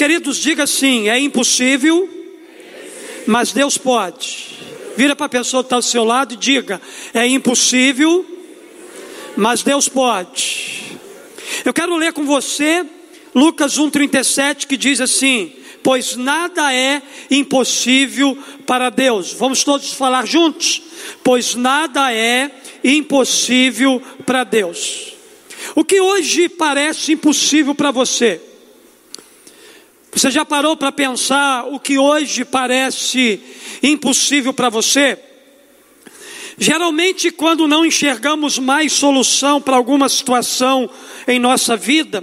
Queridos, diga assim: é impossível, mas Deus pode. Vira para a pessoa que está ao seu lado e diga: é impossível, mas Deus pode. Eu quero ler com você Lucas 1,37 que diz assim: Pois nada é impossível para Deus. Vamos todos falar juntos? Pois nada é impossível para Deus. O que hoje parece impossível para você? Você já parou para pensar o que hoje parece impossível para você? Geralmente, quando não enxergamos mais solução para alguma situação em nossa vida,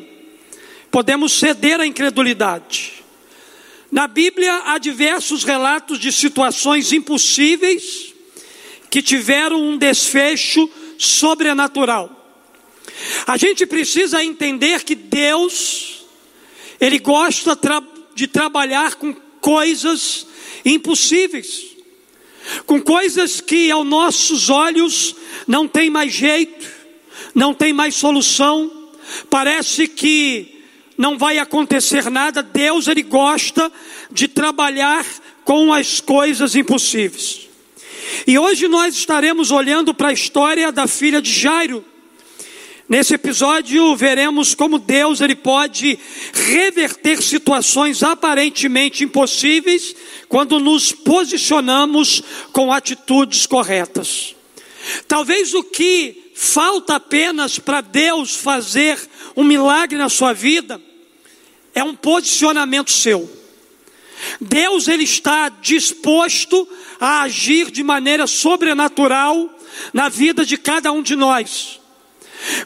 podemos ceder à incredulidade. Na Bíblia há diversos relatos de situações impossíveis que tiveram um desfecho sobrenatural. A gente precisa entender que Deus, Ele gosta de trabalhar com coisas impossíveis, com coisas que aos nossos olhos não tem mais jeito, não tem mais solução, parece que não vai acontecer nada. Deus ele gosta de trabalhar com as coisas impossíveis. E hoje nós estaremos olhando para a história da filha de Jairo. Nesse episódio veremos como Deus ele pode reverter situações aparentemente impossíveis quando nos posicionamos com atitudes corretas. Talvez o que falta apenas para Deus fazer um milagre na sua vida é um posicionamento seu. Deus ele está disposto a agir de maneira sobrenatural na vida de cada um de nós.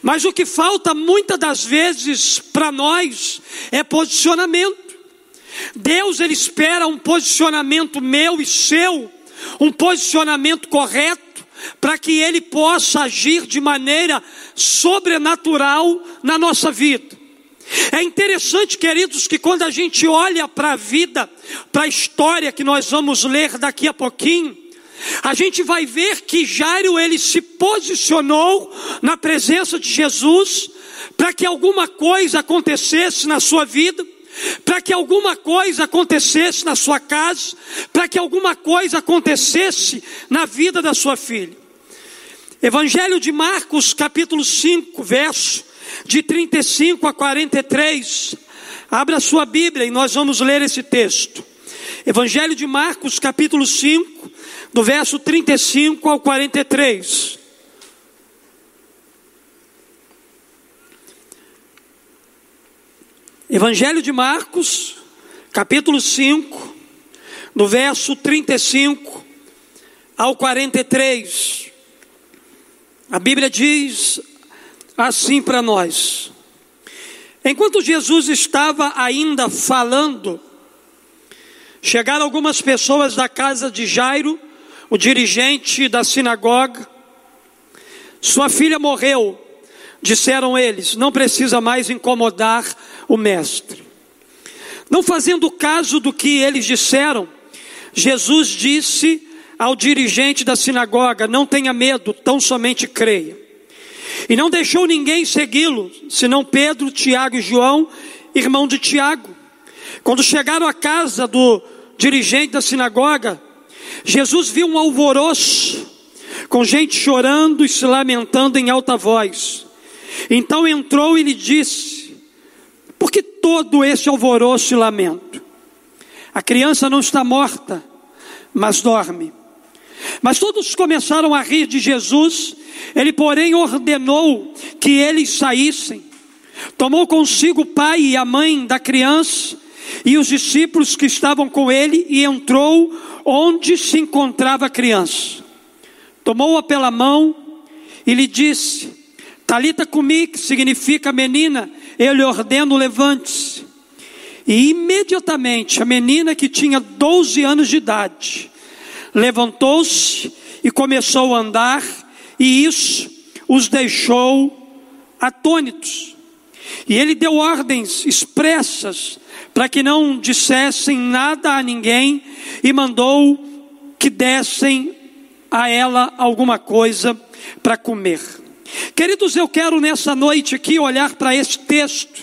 Mas o que falta muitas das vezes para nós é posicionamento. Deus ele espera um posicionamento meu e seu, um posicionamento correto, para que ele possa agir de maneira sobrenatural na nossa vida. É interessante, queridos, que quando a gente olha para a vida, para a história que nós vamos ler daqui a pouquinho, a gente vai ver que Jairo ele se posicionou na presença de Jesus para que alguma coisa acontecesse na sua vida, para que alguma coisa acontecesse na sua casa, para que alguma coisa acontecesse na vida da sua filha. Evangelho de Marcos, capítulo 5, verso de 35 a 43. Abra sua Bíblia e nós vamos ler esse texto. Evangelho de Marcos, capítulo 5, do verso 35 ao 43. Evangelho de Marcos, capítulo 5, do verso 35 ao 43. A Bíblia diz assim para nós. Enquanto Jesus estava ainda falando, chegaram algumas pessoas da casa de Jairo, o dirigente da sinagoga. Sua filha morreu, disseram eles, não precisa mais incomodar o mestre. Não fazendo caso do que eles disseram, Jesus disse ao dirigente da sinagoga: Não tenha medo, tão somente creia. E não deixou ninguém segui-lo, senão Pedro, Tiago e João, irmão de Tiago. Quando chegaram à casa do dirigente da sinagoga, Jesus viu um alvoroço, com gente chorando e se lamentando em alta voz. Então entrou e lhe disse: Por que todo esse alvoroço e lamento? A criança não está morta, mas dorme. Mas todos começaram a rir de Jesus ele, porém, ordenou que eles saíssem. Tomou consigo o pai e a mãe da criança e os discípulos que estavam com ele e entrou onde se encontrava a criança. Tomou-a pela mão e lhe disse: Talita comigo, que significa menina, eu lhe ordeno levante-se. E imediatamente a menina que tinha 12 anos de idade levantou-se e começou a andar e isso os deixou atônitos. E ele deu ordens expressas para que não dissessem nada a ninguém e mandou que dessem a ela alguma coisa para comer. Queridos, eu quero nessa noite aqui olhar para esse texto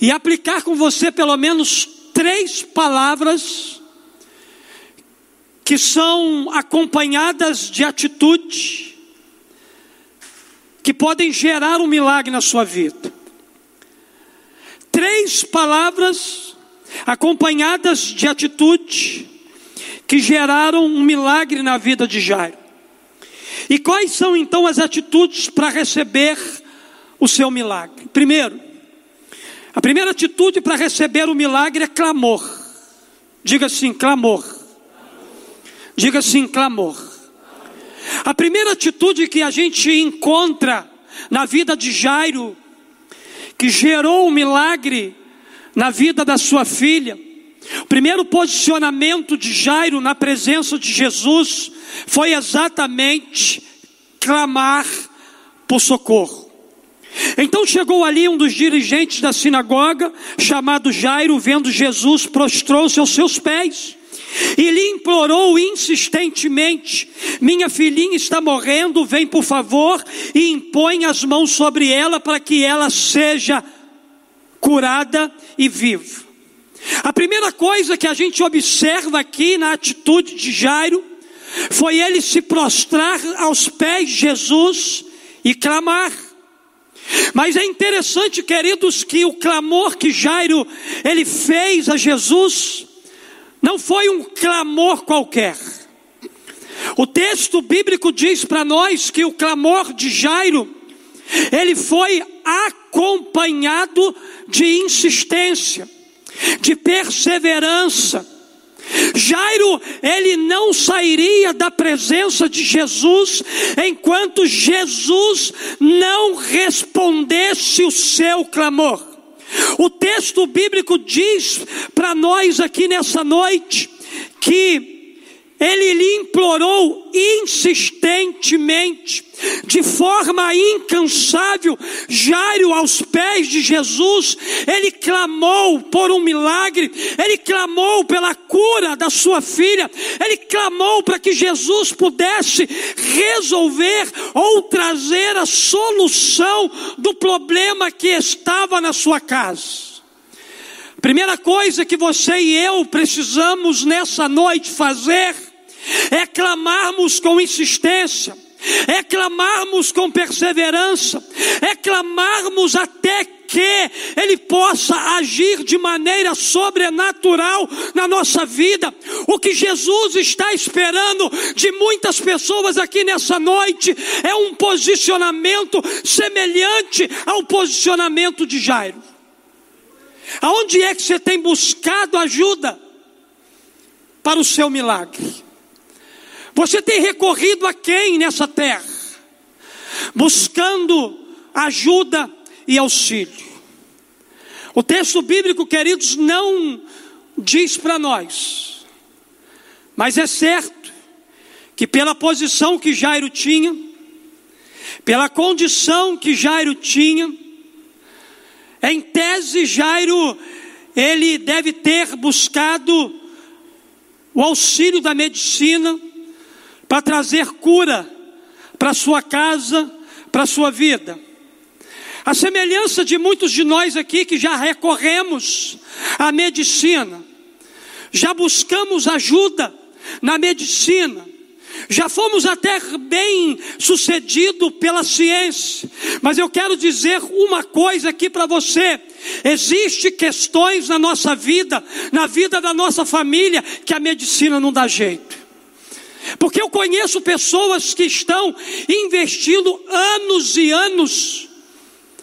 e aplicar com você pelo menos três palavras que são acompanhadas de atitude que podem gerar um milagre na sua vida. Três palavras acompanhadas de atitude que geraram um milagre na vida de Jairo. E quais são então as atitudes para receber o seu milagre? Primeiro, a primeira atitude para receber o milagre é clamor. Diga assim, clamor. Diga assim, clamor. A primeira atitude que a gente encontra na vida de Jairo, que gerou um milagre na vida da sua filha, o primeiro posicionamento de Jairo na presença de Jesus foi exatamente clamar por socorro. Então chegou ali um dos dirigentes da sinagoga, chamado Jairo, vendo Jesus, prostrou-se aos seus pés e lhe implorou insistentemente: Minha filhinha está morrendo, vem por favor e impõe as mãos sobre ela para que ela seja curada e viva. A primeira coisa que a gente observa aqui na atitude de Jairo foi ele se prostrar aos pés de Jesus e clamar. Mas é interessante, queridos, que o clamor que Jairo ele fez a Jesus não foi um clamor qualquer. O texto bíblico diz para nós que o clamor de Jairo, ele foi acompanhado de insistência, de perseverança. Jairo, ele não sairia da presença de Jesus enquanto Jesus não respondesse o seu clamor. O texto bíblico diz para nós aqui nessa noite que ele lhe implorou insistentemente, de forma incansável, Jairo aos pés de Jesus, ele clamou por um milagre, ele clamou pela cura da sua filha, ele clamou para que Jesus pudesse resolver ou trazer a solução do problema que estava na sua casa. Primeira coisa que você e eu precisamos nessa noite fazer é clamarmos com insistência, é clamarmos com perseverança, é clamarmos até que Ele possa agir de maneira sobrenatural na nossa vida. O que Jesus está esperando de muitas pessoas aqui nessa noite é um posicionamento semelhante ao posicionamento de Jairo. Aonde é que você tem buscado ajuda para o seu milagre? Você tem recorrido a quem nessa terra? Buscando ajuda e auxílio. O texto bíblico, queridos, não diz para nós, mas é certo que pela posição que Jairo tinha, pela condição que Jairo tinha, em tese Jairo ele deve ter buscado o auxílio da medicina para trazer cura para sua casa, para sua vida. A semelhança de muitos de nós aqui que já recorremos à medicina, já buscamos ajuda na medicina, já fomos até bem sucedido pela ciência, mas eu quero dizer uma coisa aqui para você: existe questões na nossa vida, na vida da nossa família, que a medicina não dá jeito. Porque eu conheço pessoas que estão investindo anos e anos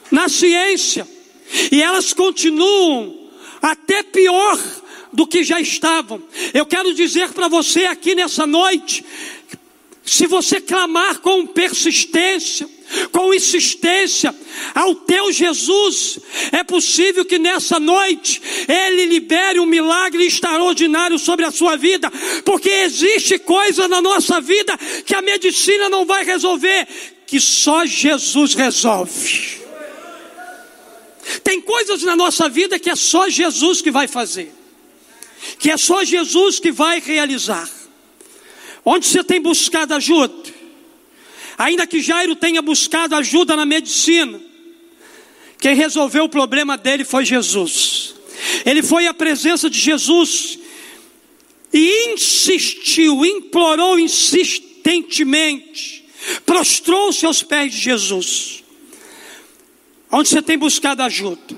na ciência, e elas continuam até pior do que já estavam. Eu quero dizer para você aqui nessa noite: se você clamar com persistência, com insistência ao teu Jesus, é possível que nessa noite Ele libere um milagre extraordinário sobre a sua vida, porque existe coisa na nossa vida que a medicina não vai resolver, que só Jesus resolve. Tem coisas na nossa vida que é só Jesus que vai fazer, que é só Jesus que vai realizar. Onde você tem buscado ajuda? Ainda que Jairo tenha buscado ajuda na medicina, Quem resolveu o problema dele foi Jesus. Ele foi à presença de Jesus e insistiu, implorou insistentemente, prostrou-se aos pés de Jesus. Onde você tem buscado ajuda?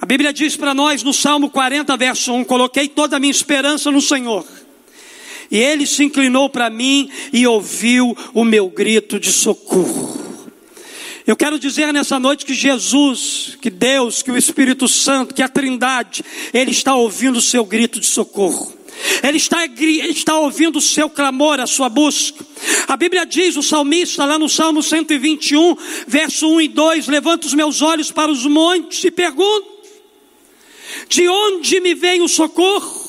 A Bíblia diz para nós no Salmo 40, verso 1: Coloquei toda a minha esperança no Senhor. E ele se inclinou para mim e ouviu o meu grito de socorro. Eu quero dizer nessa noite que Jesus, que Deus, que o Espírito Santo, que a Trindade, Ele está ouvindo o seu grito de socorro. Ele está, está ouvindo o seu clamor, a sua busca. A Bíblia diz, o salmista, lá no Salmo 121, verso 1 e 2: Levanto os meus olhos para os montes e pergunto: De onde me vem o socorro?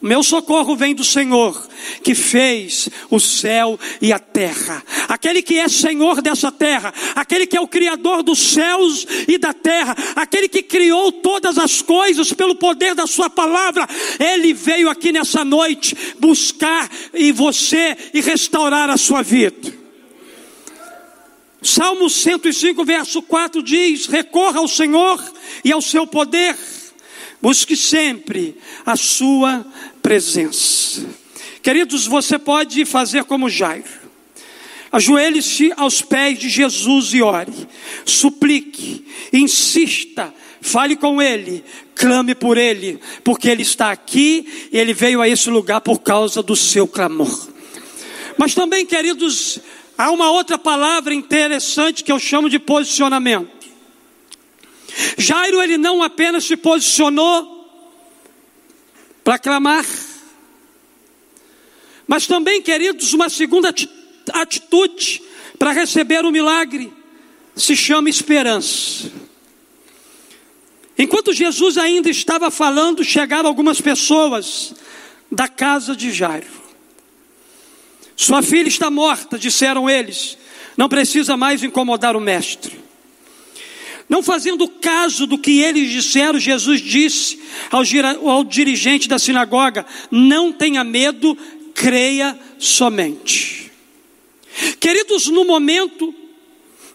Meu socorro vem do Senhor, que fez o céu e a terra. Aquele que é Senhor dessa terra, aquele que é o Criador dos céus e da terra, aquele que criou todas as coisas pelo poder da Sua palavra, Ele veio aqui nessa noite buscar em você e restaurar a sua vida. Salmo 105, verso 4 diz: Recorra ao Senhor e ao seu poder Busque sempre a sua presença. Queridos, você pode fazer como Jairo. Ajoelhe-se aos pés de Jesus e ore. Suplique, insista, fale com Ele, clame por Ele, porque Ele está aqui e Ele veio a esse lugar por causa do seu clamor. Mas também, queridos, há uma outra palavra interessante que eu chamo de posicionamento. Jairo ele não apenas se posicionou para clamar, mas também, queridos, uma segunda atitude para receber o milagre se chama esperança. Enquanto Jesus ainda estava falando, chegaram algumas pessoas da casa de Jairo. Sua filha está morta, disseram eles. Não precisa mais incomodar o mestre. Não fazendo caso do que eles disseram, Jesus disse ao, ao dirigente da sinagoga: Não tenha medo, creia somente. Queridos, no momento,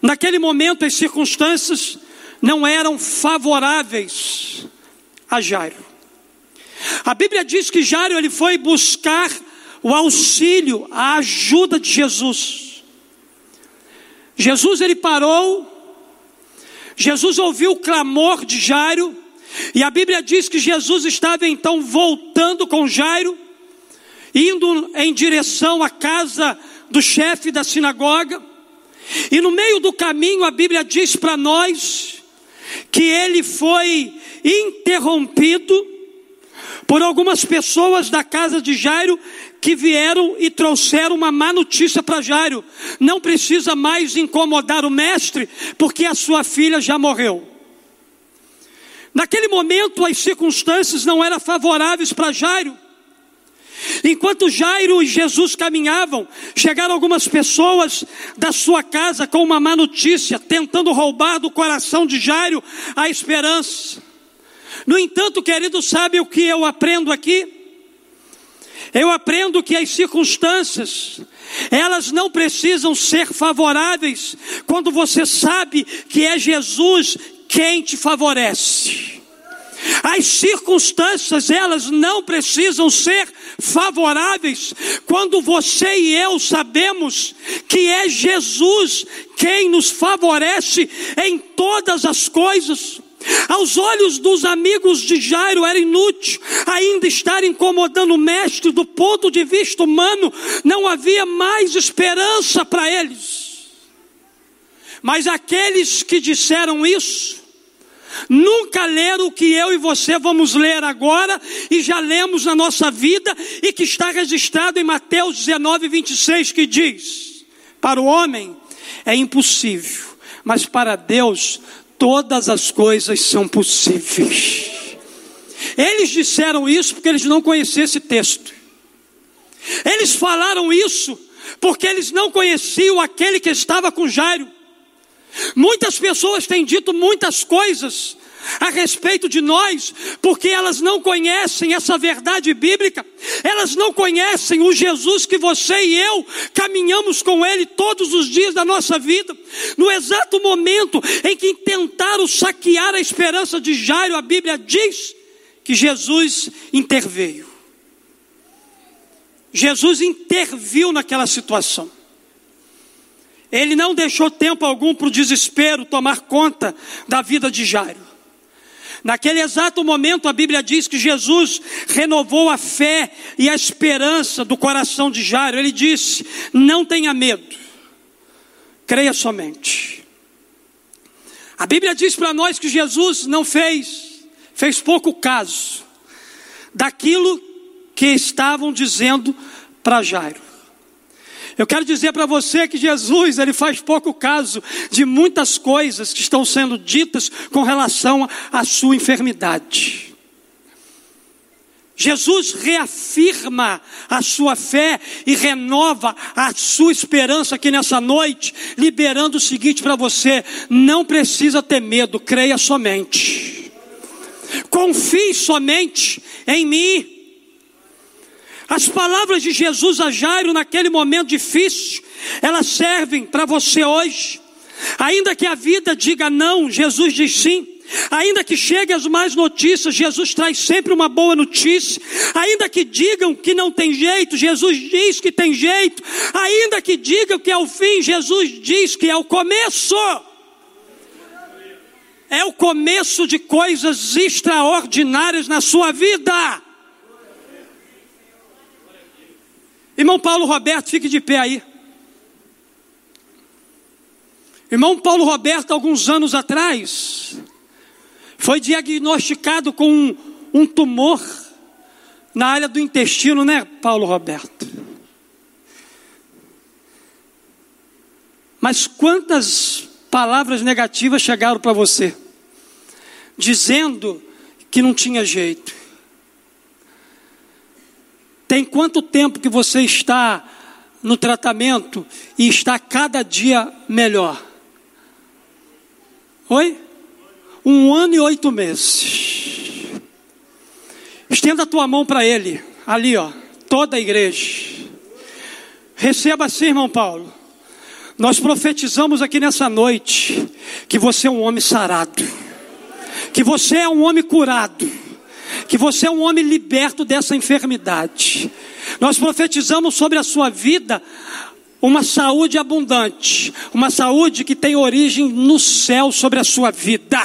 naquele momento, as circunstâncias não eram favoráveis a Jairo. A Bíblia diz que Jairo ele foi buscar o auxílio, a ajuda de Jesus. Jesus ele parou Jesus ouviu o clamor de Jairo, e a Bíblia diz que Jesus estava então voltando com Jairo, indo em direção à casa do chefe da sinagoga, e no meio do caminho a Bíblia diz para nós que ele foi interrompido por algumas pessoas da casa de Jairo que vieram e trouxeram uma má notícia para Jairo. Não precisa mais incomodar o mestre, porque a sua filha já morreu. Naquele momento, as circunstâncias não eram favoráveis para Jairo. Enquanto Jairo e Jesus caminhavam, chegaram algumas pessoas da sua casa com uma má notícia, tentando roubar do coração de Jairo a esperança. No entanto, querido, sabe o que eu aprendo aqui? Eu aprendo que as circunstâncias, elas não precisam ser favoráveis quando você sabe que é Jesus quem te favorece. As circunstâncias, elas não precisam ser favoráveis quando você e eu sabemos que é Jesus quem nos favorece em todas as coisas. Aos olhos dos amigos de Jairo era inútil ainda estar incomodando o mestre do ponto de vista humano, não havia mais esperança para eles. Mas aqueles que disseram isso, nunca leram o que eu e você vamos ler agora e já lemos na nossa vida e que está registrado em Mateus 19, 26, que diz: Para o homem é impossível, mas para Deus todas as coisas são possíveis. Eles disseram isso porque eles não conheciam esse texto. Eles falaram isso porque eles não conheciam aquele que estava com Jairo. Muitas pessoas têm dito muitas coisas a respeito de nós, porque elas não conhecem essa verdade bíblica, elas não conhecem o Jesus que você e eu caminhamos com Ele todos os dias da nossa vida. No exato momento em que tentaram saquear a esperança de Jairo, a Bíblia diz que Jesus interveio. Jesus interviu naquela situação. Ele não deixou tempo algum para o desespero tomar conta da vida de Jairo. Naquele exato momento, a Bíblia diz que Jesus renovou a fé e a esperança do coração de Jairo. Ele disse: Não tenha medo, creia somente. A Bíblia diz para nós que Jesus não fez, fez pouco caso daquilo que estavam dizendo para Jairo. Eu quero dizer para você que Jesus, ele faz pouco caso de muitas coisas que estão sendo ditas com relação à sua enfermidade. Jesus reafirma a sua fé e renova a sua esperança aqui nessa noite, liberando o seguinte para você: não precisa ter medo, creia somente. Confie somente em mim. As palavras de Jesus a Jairo naquele momento difícil, elas servem para você hoje. Ainda que a vida diga não, Jesus diz sim. Ainda que cheguem as más notícias, Jesus traz sempre uma boa notícia. Ainda que digam que não tem jeito, Jesus diz que tem jeito. Ainda que digam que é o fim, Jesus diz que é o começo. É o começo de coisas extraordinárias na sua vida. Irmão Paulo Roberto, fique de pé aí. Irmão Paulo Roberto, alguns anos atrás, foi diagnosticado com um, um tumor na área do intestino, né, Paulo Roberto? Mas quantas palavras negativas chegaram para você, dizendo que não tinha jeito? Tem quanto tempo que você está no tratamento e está cada dia melhor? Oi? Um ano e oito meses. Estenda a tua mão para ele, ali, ó, toda a igreja. Receba assim, irmão Paulo. Nós profetizamos aqui nessa noite que você é um homem sarado, que você é um homem curado que você é um homem liberto dessa enfermidade. Nós profetizamos sobre a sua vida uma saúde abundante, uma saúde que tem origem no céu sobre a sua vida.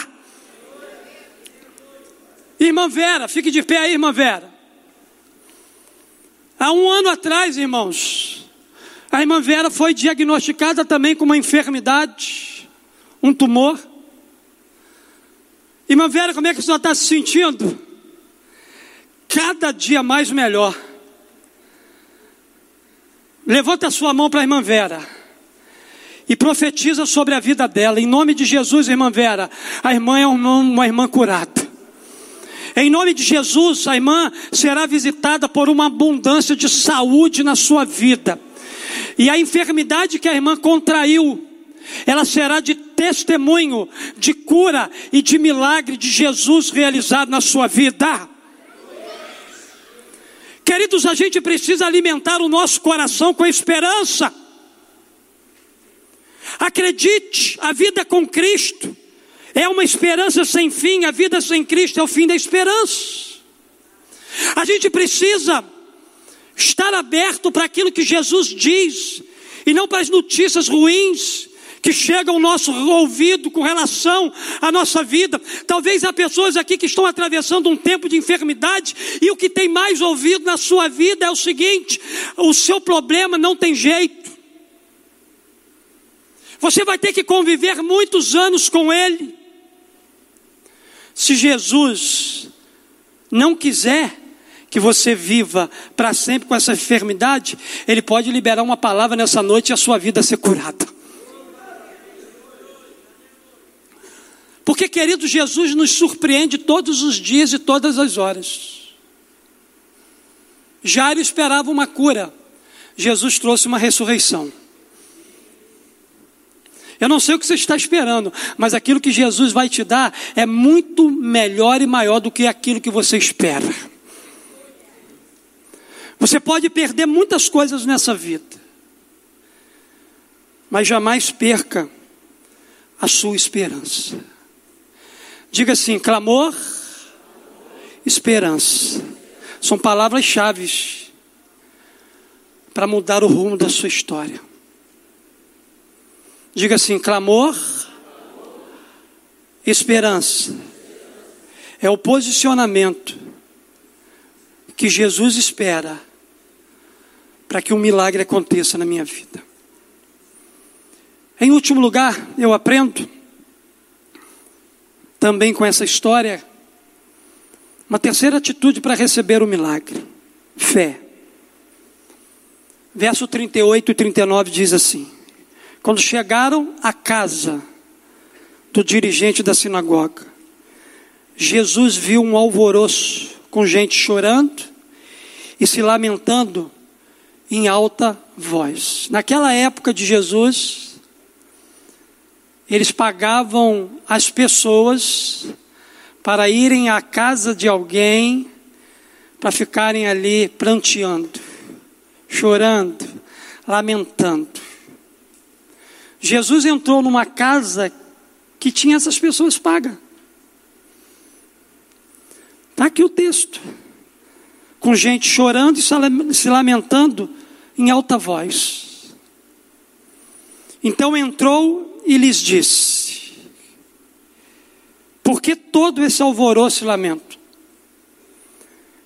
Irmã Vera, fique de pé aí, irmã Vera. Há um ano atrás, irmãos, a irmã Vera foi diagnosticada também com uma enfermidade, um tumor. Irmã Vera, como é que a senhora está se sentindo? Cada dia mais melhor. Levanta a sua mão para a irmã Vera e profetiza sobre a vida dela. Em nome de Jesus, irmã Vera, a irmã é uma irmã curada. Em nome de Jesus, a irmã será visitada por uma abundância de saúde na sua vida. E a enfermidade que a irmã contraiu, ela será de testemunho de cura e de milagre de Jesus realizado na sua vida. Queridos, a gente precisa alimentar o nosso coração com esperança. Acredite, a vida com Cristo é uma esperança sem fim, a vida sem Cristo é o fim da esperança. A gente precisa estar aberto para aquilo que Jesus diz e não para as notícias ruins que chega ao nosso ouvido com relação à nossa vida. Talvez há pessoas aqui que estão atravessando um tempo de enfermidade e o que tem mais ouvido na sua vida é o seguinte: o seu problema não tem jeito. Você vai ter que conviver muitos anos com ele. Se Jesus não quiser que você viva para sempre com essa enfermidade, ele pode liberar uma palavra nessa noite e a sua vida ser curada. Porque, querido, Jesus nos surpreende todos os dias e todas as horas. Jairo esperava uma cura, Jesus trouxe uma ressurreição. Eu não sei o que você está esperando, mas aquilo que Jesus vai te dar é muito melhor e maior do que aquilo que você espera. Você pode perder muitas coisas nessa vida, mas jamais perca a sua esperança. Diga assim: clamor, esperança. São palavras-chave para mudar o rumo da sua história. Diga assim: clamor, esperança. É o posicionamento que Jesus espera para que um milagre aconteça na minha vida. Em último lugar, eu aprendo também com essa história uma terceira atitude para receber o milagre: fé. Verso 38 e 39 diz assim: Quando chegaram à casa do dirigente da sinagoga, Jesus viu um alvoroço com gente chorando e se lamentando em alta voz. Naquela época de Jesus, eles pagavam as pessoas para irem à casa de alguém para ficarem ali pranteando, chorando, lamentando. Jesus entrou numa casa que tinha essas pessoas pagas. Está aqui o texto. Com gente chorando e se lamentando em alta voz. Então entrou e lhes disse: Por que todo esse alvoroço e lamento?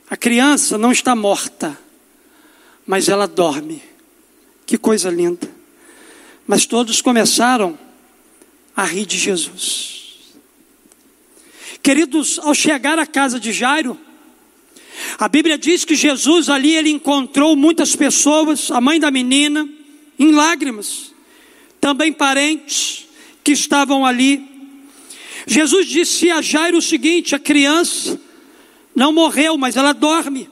A criança não está morta, mas ela dorme. Que coisa linda. Mas todos começaram a rir de Jesus. Queridos, ao chegar à casa de Jairo, a Bíblia diz que Jesus ali ele encontrou muitas pessoas, a mãe da menina, em lágrimas, também parentes que estavam ali. Jesus disse a Jairo o seguinte: a criança não morreu, mas ela dorme.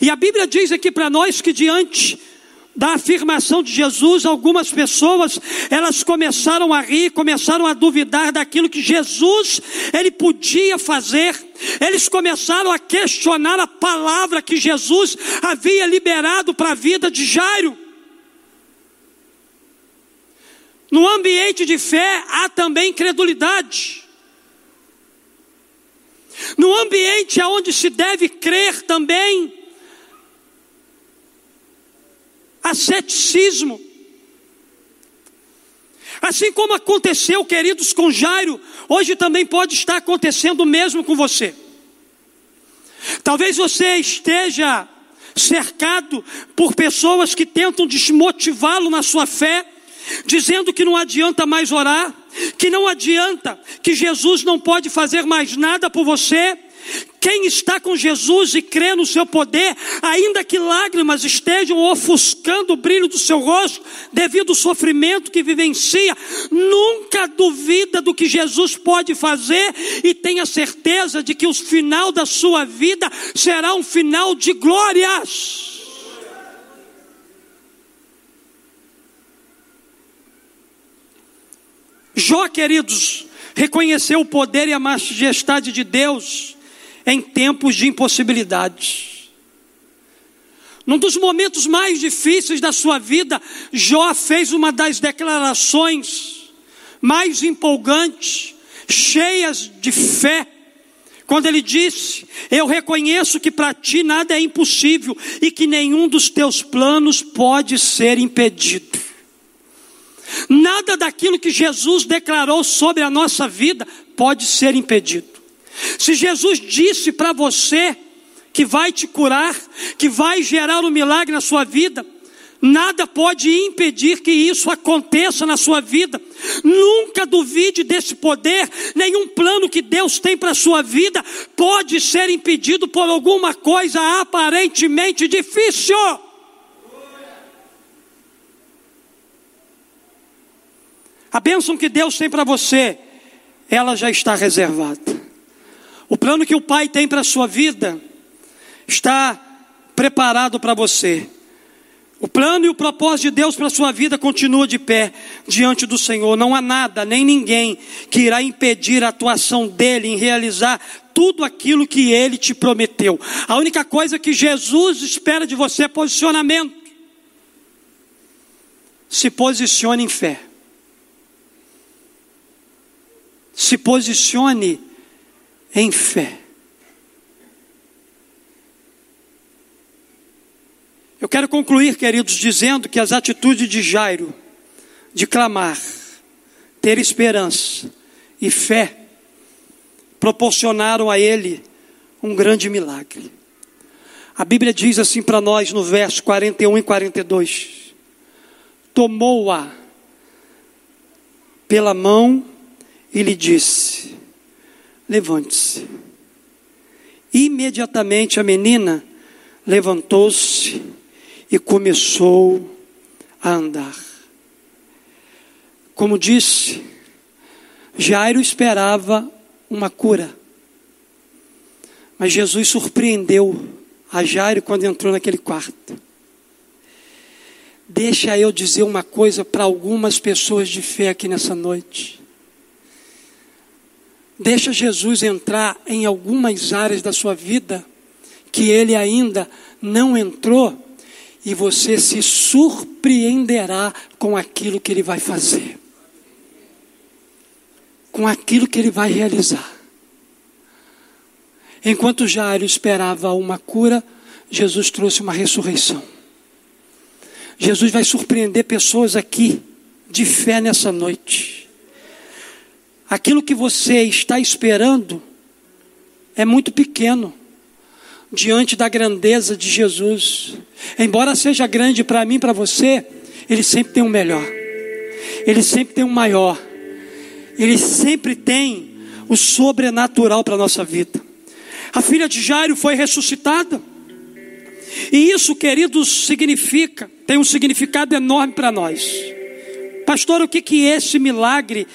E a Bíblia diz aqui para nós que diante da afirmação de Jesus, algumas pessoas, elas começaram a rir, começaram a duvidar daquilo que Jesus, ele podia fazer. Eles começaram a questionar a palavra que Jesus havia liberado para a vida de Jairo. No ambiente de fé há também credulidade. No ambiente onde se deve crer também, a ceticismo. Assim como aconteceu, queridos, com Jairo, hoje também pode estar acontecendo o mesmo com você. Talvez você esteja cercado por pessoas que tentam desmotivá-lo na sua fé, dizendo que não adianta mais orar, que não adianta, que Jesus não pode fazer mais nada por você, quem está com Jesus e crê no seu poder, ainda que lágrimas estejam ofuscando o brilho do seu rosto, devido ao sofrimento que vivencia, nunca duvida do que Jesus pode fazer e tenha certeza de que o final da sua vida será um final de glórias. Jó, queridos, reconheceu o poder e a majestade de Deus em tempos de impossibilidades. Num dos momentos mais difíceis da sua vida, Jó fez uma das declarações mais empolgantes, cheias de fé, quando ele disse: Eu reconheço que para ti nada é impossível e que nenhum dos teus planos pode ser impedido. Nada daquilo que Jesus declarou sobre a nossa vida pode ser impedido. Se Jesus disse para você que vai te curar, que vai gerar um milagre na sua vida, nada pode impedir que isso aconteça na sua vida. Nunca duvide desse poder, nenhum plano que Deus tem para a sua vida pode ser impedido por alguma coisa aparentemente difícil. A bênção que Deus tem para você, ela já está reservada. O plano que o Pai tem para a sua vida está preparado para você. O plano e o propósito de Deus para a sua vida continua de pé diante do Senhor. Não há nada, nem ninguém que irá impedir a atuação dele em realizar tudo aquilo que ele te prometeu. A única coisa que Jesus espera de você é posicionamento. Se posicione em fé. Se posicione em fé. Eu quero concluir, queridos, dizendo que as atitudes de Jairo, de clamar, ter esperança e fé, proporcionaram a ele um grande milagre. A Bíblia diz assim para nós no verso 41 e 42: Tomou-a pela mão e lhe disse: Levante-se. Imediatamente a menina levantou-se e começou a andar. Como disse, Jairo esperava uma cura. Mas Jesus surpreendeu a Jairo quando entrou naquele quarto. Deixa eu dizer uma coisa para algumas pessoas de fé aqui nessa noite. Deixa Jesus entrar em algumas áreas da sua vida que ele ainda não entrou e você se surpreenderá com aquilo que ele vai fazer, com aquilo que ele vai realizar. Enquanto Jairo esperava uma cura, Jesus trouxe uma ressurreição. Jesus vai surpreender pessoas aqui de fé nessa noite. Aquilo que você está esperando é muito pequeno diante da grandeza de Jesus. Embora seja grande para mim, para você, ele sempre tem um melhor. Ele sempre tem um maior. Ele sempre tem o sobrenatural para a nossa vida. A filha de Jairo foi ressuscitada. E isso, queridos, significa, tem um significado enorme para nós. Pastor, o que, que esse milagre?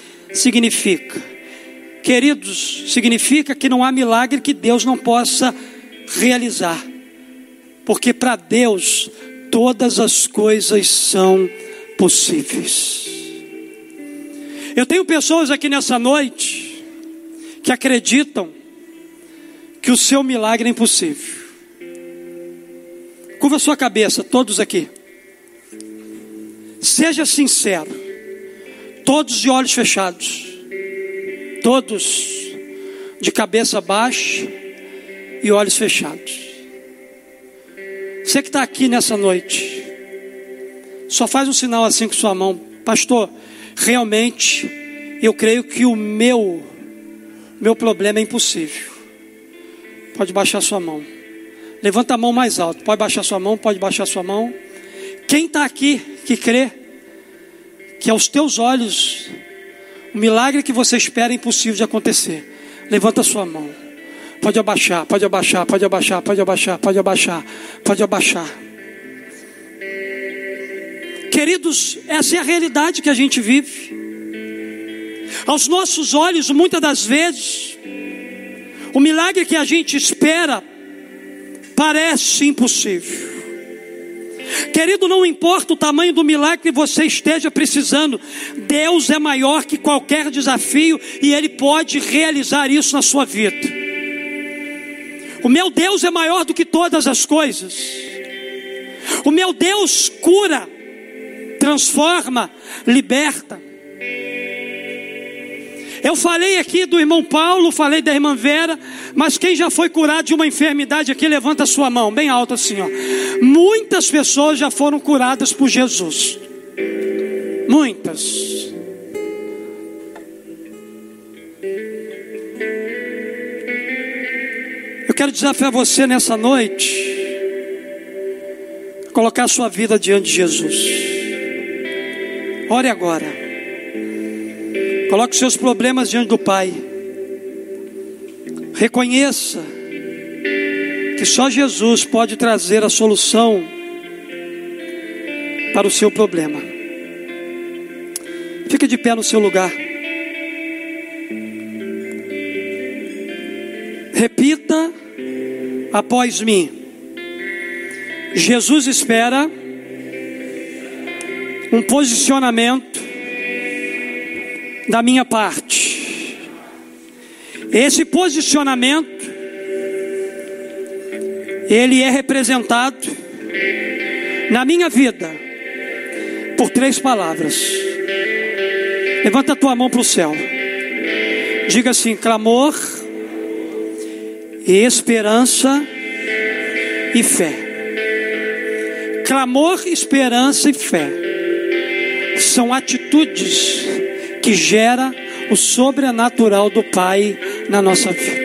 Queridos, significa que não há milagre que Deus não possa realizar, porque para Deus todas as coisas são possíveis. Eu tenho pessoas aqui nessa noite que acreditam que o seu milagre é impossível. Curva sua cabeça, todos aqui. Seja sincero, todos de olhos fechados, todos de cabeça baixa e olhos fechados. Você que está aqui nessa noite, só faz um sinal assim com sua mão, pastor. Realmente, eu creio que o meu, meu problema é impossível. Pode baixar sua mão. Levanta a mão mais alto. Pode baixar sua mão, pode baixar sua mão. Quem está aqui que crê que aos teus olhos o milagre que você espera é impossível de acontecer? Levanta a sua mão. Pode abaixar, pode abaixar, pode abaixar, pode abaixar, pode abaixar, pode abaixar. Queridos, essa é a realidade que a gente vive. Aos nossos olhos, muitas das vezes, o milagre que a gente espera parece impossível. Querido, não importa o tamanho do milagre que você esteja precisando, Deus é maior que qualquer desafio e Ele pode realizar isso na sua vida. O meu Deus é maior do que todas as coisas. O meu Deus cura, transforma, liberta. Eu falei aqui do irmão Paulo, falei da irmã Vera, mas quem já foi curado de uma enfermidade aqui, levanta a sua mão, bem alto assim, ó. Muitas pessoas já foram curadas por Jesus. Muitas. quero desafiar você nessa noite colocar a sua vida diante de Jesus. Ore agora. Coloque seus problemas diante do Pai. Reconheça que só Jesus pode trazer a solução para o seu problema. Fique de pé no seu lugar. Repita após mim. Jesus espera um posicionamento da minha parte. Esse posicionamento ele é representado na minha vida por três palavras. Levanta a tua mão para o céu. Diga assim: clamor, esperança e fé. Clamor, esperança e fé são atitudes que gera o sobrenatural do Pai na nossa vida.